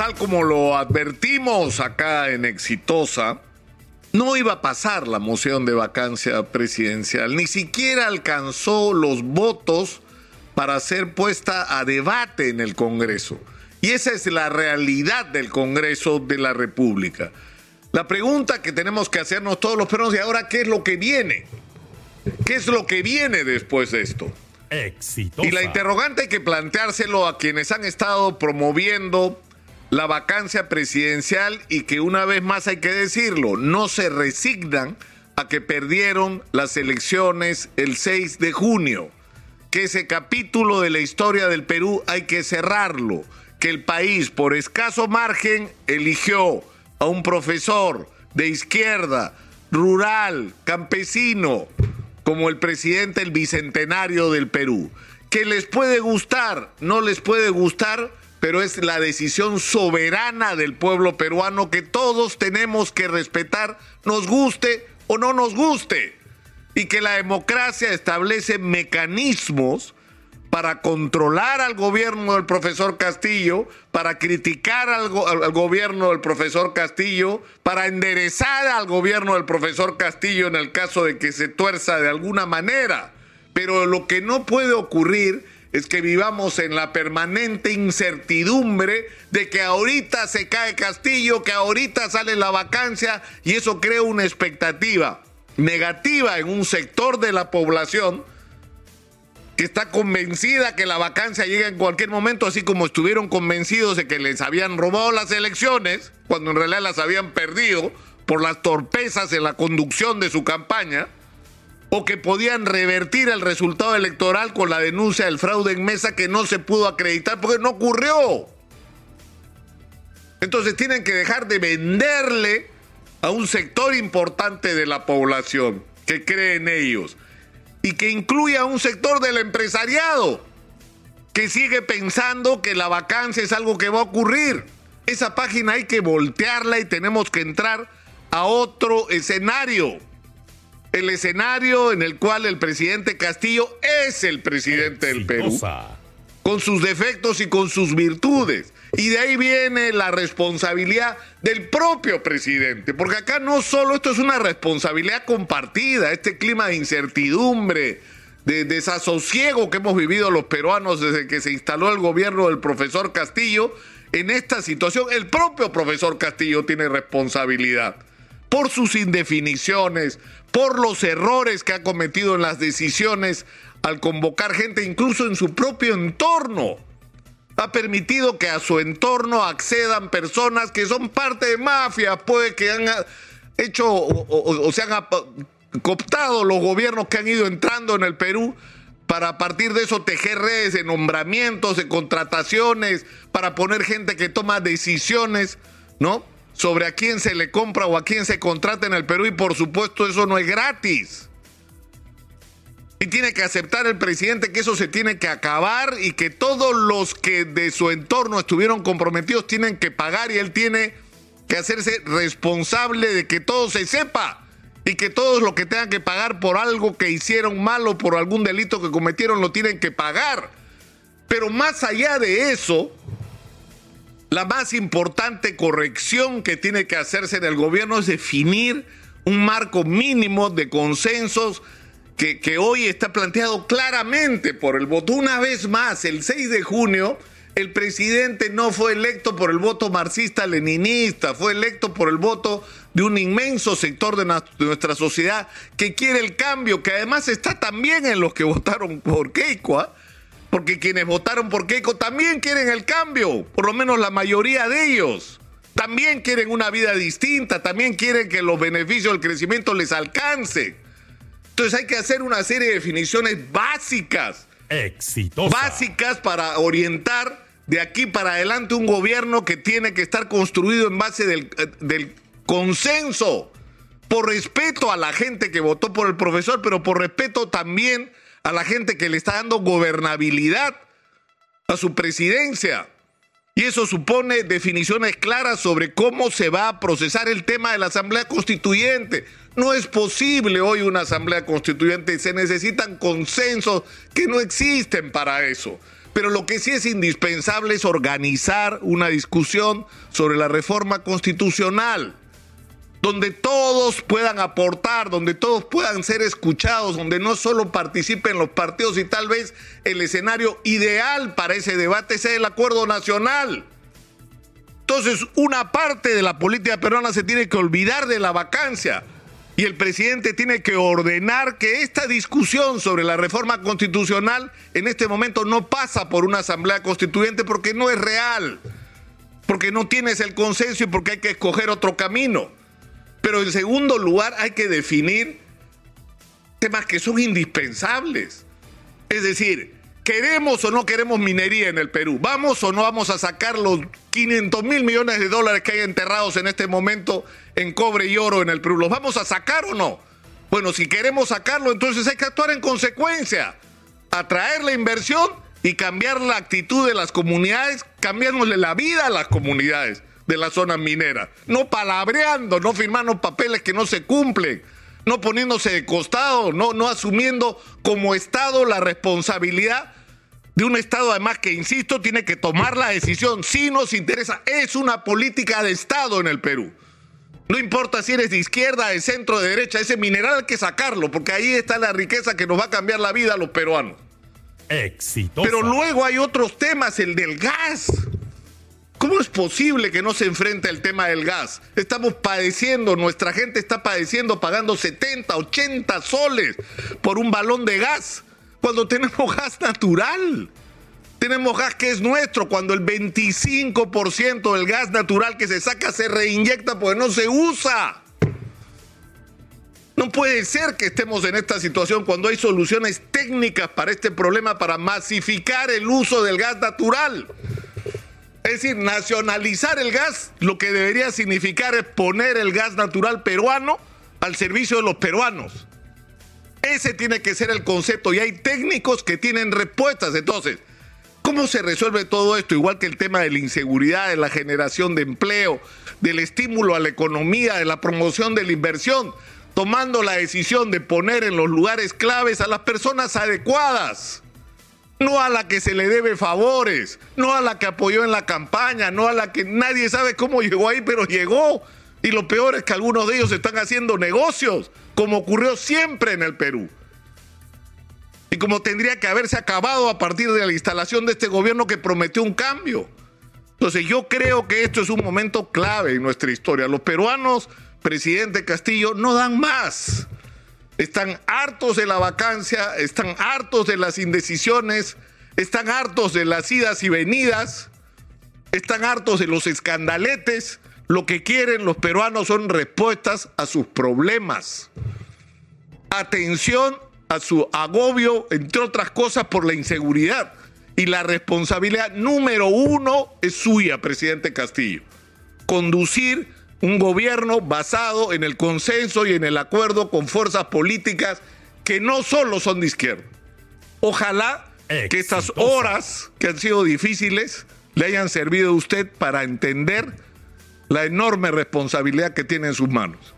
tal como lo advertimos acá en Exitosa, no iba a pasar la moción de vacancia presidencial, ni siquiera alcanzó los votos para ser puesta a debate en el Congreso. Y esa es la realidad del Congreso de la República. La pregunta que tenemos que hacernos todos los peruanos, ¿y ahora qué es lo que viene? ¿Qué es lo que viene después de esto? Exitosa. Y la interrogante hay que planteárselo a quienes han estado promoviendo la vacancia presidencial y que una vez más hay que decirlo, no se resignan a que perdieron las elecciones el 6 de junio, que ese capítulo de la historia del Perú hay que cerrarlo, que el país por escaso margen eligió a un profesor de izquierda, rural, campesino, como el presidente el bicentenario del Perú. Que les puede gustar, no les puede gustar, pero es la decisión soberana del pueblo peruano que todos tenemos que respetar, nos guste o no nos guste, y que la democracia establece mecanismos para controlar al gobierno del profesor Castillo, para criticar al, gobierno del profesor Castillo, para enderezar al gobierno del profesor Castillo en el caso de que se tuerza de alguna manera. Pero lo que no puede ocurrir es que vivamos en la permanente incertidumbre de que ahorita se cae Castillo, que ahorita sale la vacancia y eso crea una expectativa negativa en un sector de la población que está convencida que la vacancia llega en cualquier momento, así como estuvieron convencidos de que les habían robado las elecciones, cuando en realidad las habían perdido por las torpezas en la conducción de su campaña o que podían revertir el resultado electoral con la denuncia del fraude en mesa que no se pudo acreditar porque no ocurrió. Entonces tienen que dejar de venderle a un sector importante de la población que cree en ellos y que incluye a un sector del empresariado que sigue pensando que la vacancia es algo que va a ocurrir. Esa página hay que voltearla y tenemos que entrar a otro escenario el escenario en el cual el presidente Castillo es el presidente del Perú, con sus defectos y con sus virtudes. Y de ahí viene la responsabilidad del propio presidente, porque acá no solo esto es una responsabilidad compartida, este clima de incertidumbre, de desasosiego que hemos vivido los peruanos desde que se instaló el gobierno del profesor Castillo, en esta situación el propio profesor Castillo tiene responsabilidad por sus indefiniciones, por los errores que ha cometido en las decisiones al convocar gente, incluso en su propio entorno. Ha permitido que a su entorno accedan personas que son parte de mafias, puede que han hecho o, o se han cooptado los gobiernos que han ido entrando en el Perú para a partir de eso tejer redes de nombramientos, de contrataciones, para poner gente que toma decisiones, ¿no? Sobre a quién se le compra o a quién se contrata en el Perú y por supuesto eso no es gratis. Y tiene que aceptar el presidente que eso se tiene que acabar y que todos los que de su entorno estuvieron comprometidos tienen que pagar y él tiene que hacerse responsable de que todo se sepa y que todos los que tengan que pagar por algo que hicieron mal o por algún delito que cometieron lo tienen que pagar. Pero más allá de eso, la más importante corrección que tiene que hacerse en el gobierno es definir un marco mínimo de consensos que, que, hoy está planteado claramente por el voto. Una vez más, el 6 de junio, el presidente no fue electo por el voto marxista-leninista, fue electo por el voto de un inmenso sector de, nuestra sociedad que quiere el cambio, que además está también en los que votaron por Keiko. ¿eh? Porque quienes votaron por Keiko también quieren el cambio, por lo menos la mayoría de ellos. También quieren una vida distinta, también quieren que los beneficios del crecimiento les alcance. Entonces hay que hacer una serie de definiciones básicas. Exitosas. Básicas para orientar de aquí para adelante un gobierno que tiene que estar construido en base del, del consenso. Por respeto a la gente que votó por el profesor, pero por respeto también a la gente que le está dando gobernabilidad a su presidencia. Y eso supone definiciones claras sobre cómo se va a procesar el tema de la Asamblea Constituyente. No es posible hoy una Asamblea Constituyente, se necesitan consensos que no existen para eso. Pero lo que sí es indispensable es organizar una discusión sobre la reforma constitucional, donde todos puedan aportar, donde todos puedan ser escuchados, donde no solo participen los partidos y tal vez el escenario ideal para ese debate sea el acuerdo nacional. Entonces, una parte de la política peruana se tiene que olvidar de la vacancia y el presidente tiene que ordenar que esta discusión sobre la reforma constitucional en este momento no pasa por una asamblea constituyente porque no es real, porque no tienes el consenso y porque hay que escoger otro camino. Pero en segundo lugar hay que definir temas que son indispensables. Es decir, ¿queremos o no queremos minería en el Perú? ¿Vamos o no vamos a sacar los 500 mil millones de dólares que hay enterrados en este momento en cobre y oro en el Perú. ¿Los vamos a sacar o no? Bueno, si queremos sacarlo, entonces hay que actuar en consecuencia. Atraer la inversión y cambiar la actitud de las comunidades, cambiándole la vida a las comunidades de la zona minera. No palabreando, no firmando papeles que no se cumplen, no poniéndose de costado, no, no asumiendo como Estado la responsabilidad de un Estado además que, insisto, tiene que tomar la decisión si nos interesa. Es una política de Estado en el Perú. No importa si eres de izquierda, de centro, de derecha, ese mineral hay que sacarlo, porque ahí está la riqueza que nos va a cambiar la vida a los peruanos. Éxito. Pero luego hay otros temas, el del gas. ¿Cómo es posible que no se enfrente el tema del gas? Estamos padeciendo, nuestra gente está padeciendo pagando 70, 80 soles por un balón de gas cuando tenemos gas natural. Tenemos gas que es nuestro, cuando el 25% del gas natural que se saca se reinyecta porque no se usa. No puede ser que estemos en esta situación cuando hay soluciones técnicas para este problema para masificar el uso del gas natural. Es decir, nacionalizar el gas lo que debería significar es poner el gas natural peruano al servicio de los peruanos. Ese tiene que ser el concepto y hay técnicos que tienen respuestas. Entonces, ¿cómo se resuelve todo esto? Igual que el tema de la inseguridad, de la generación de empleo, del estímulo a la economía, de la promoción de la inversión, tomando la decisión de poner en los lugares claves a las personas adecuadas. No a la que se le debe favores, no a la que apoyó en la campaña, no a la que nadie sabe cómo llegó ahí, pero llegó. Y lo peor es que algunos de ellos están haciendo negocios como ocurrió siempre en el Perú. Y como tendría que haberse acabado a partir de la instalación de este gobierno que prometió un cambio. Entonces yo creo que esto es un momento clave en nuestra historia. Los peruanos, presidente Castillo, no dan más. Están hartos de la vacancia, están hartos de las indecisiones, están hartos de las idas y venidas, están hartos de los escandaletes lo que quieren los peruanos son respuestas a sus problemas. Atención a su agobio, entre otras cosas, por la inseguridad. Y la responsabilidad número uno es suya, presidente Castillo. Conducir un gobierno basado en el consenso y en el acuerdo con fuerzas políticas que no solo son de izquierda. Ojalá que estas horas que han sido difíciles le hayan servido a usted para entender la enorme responsabilidad que tiene en sus manos.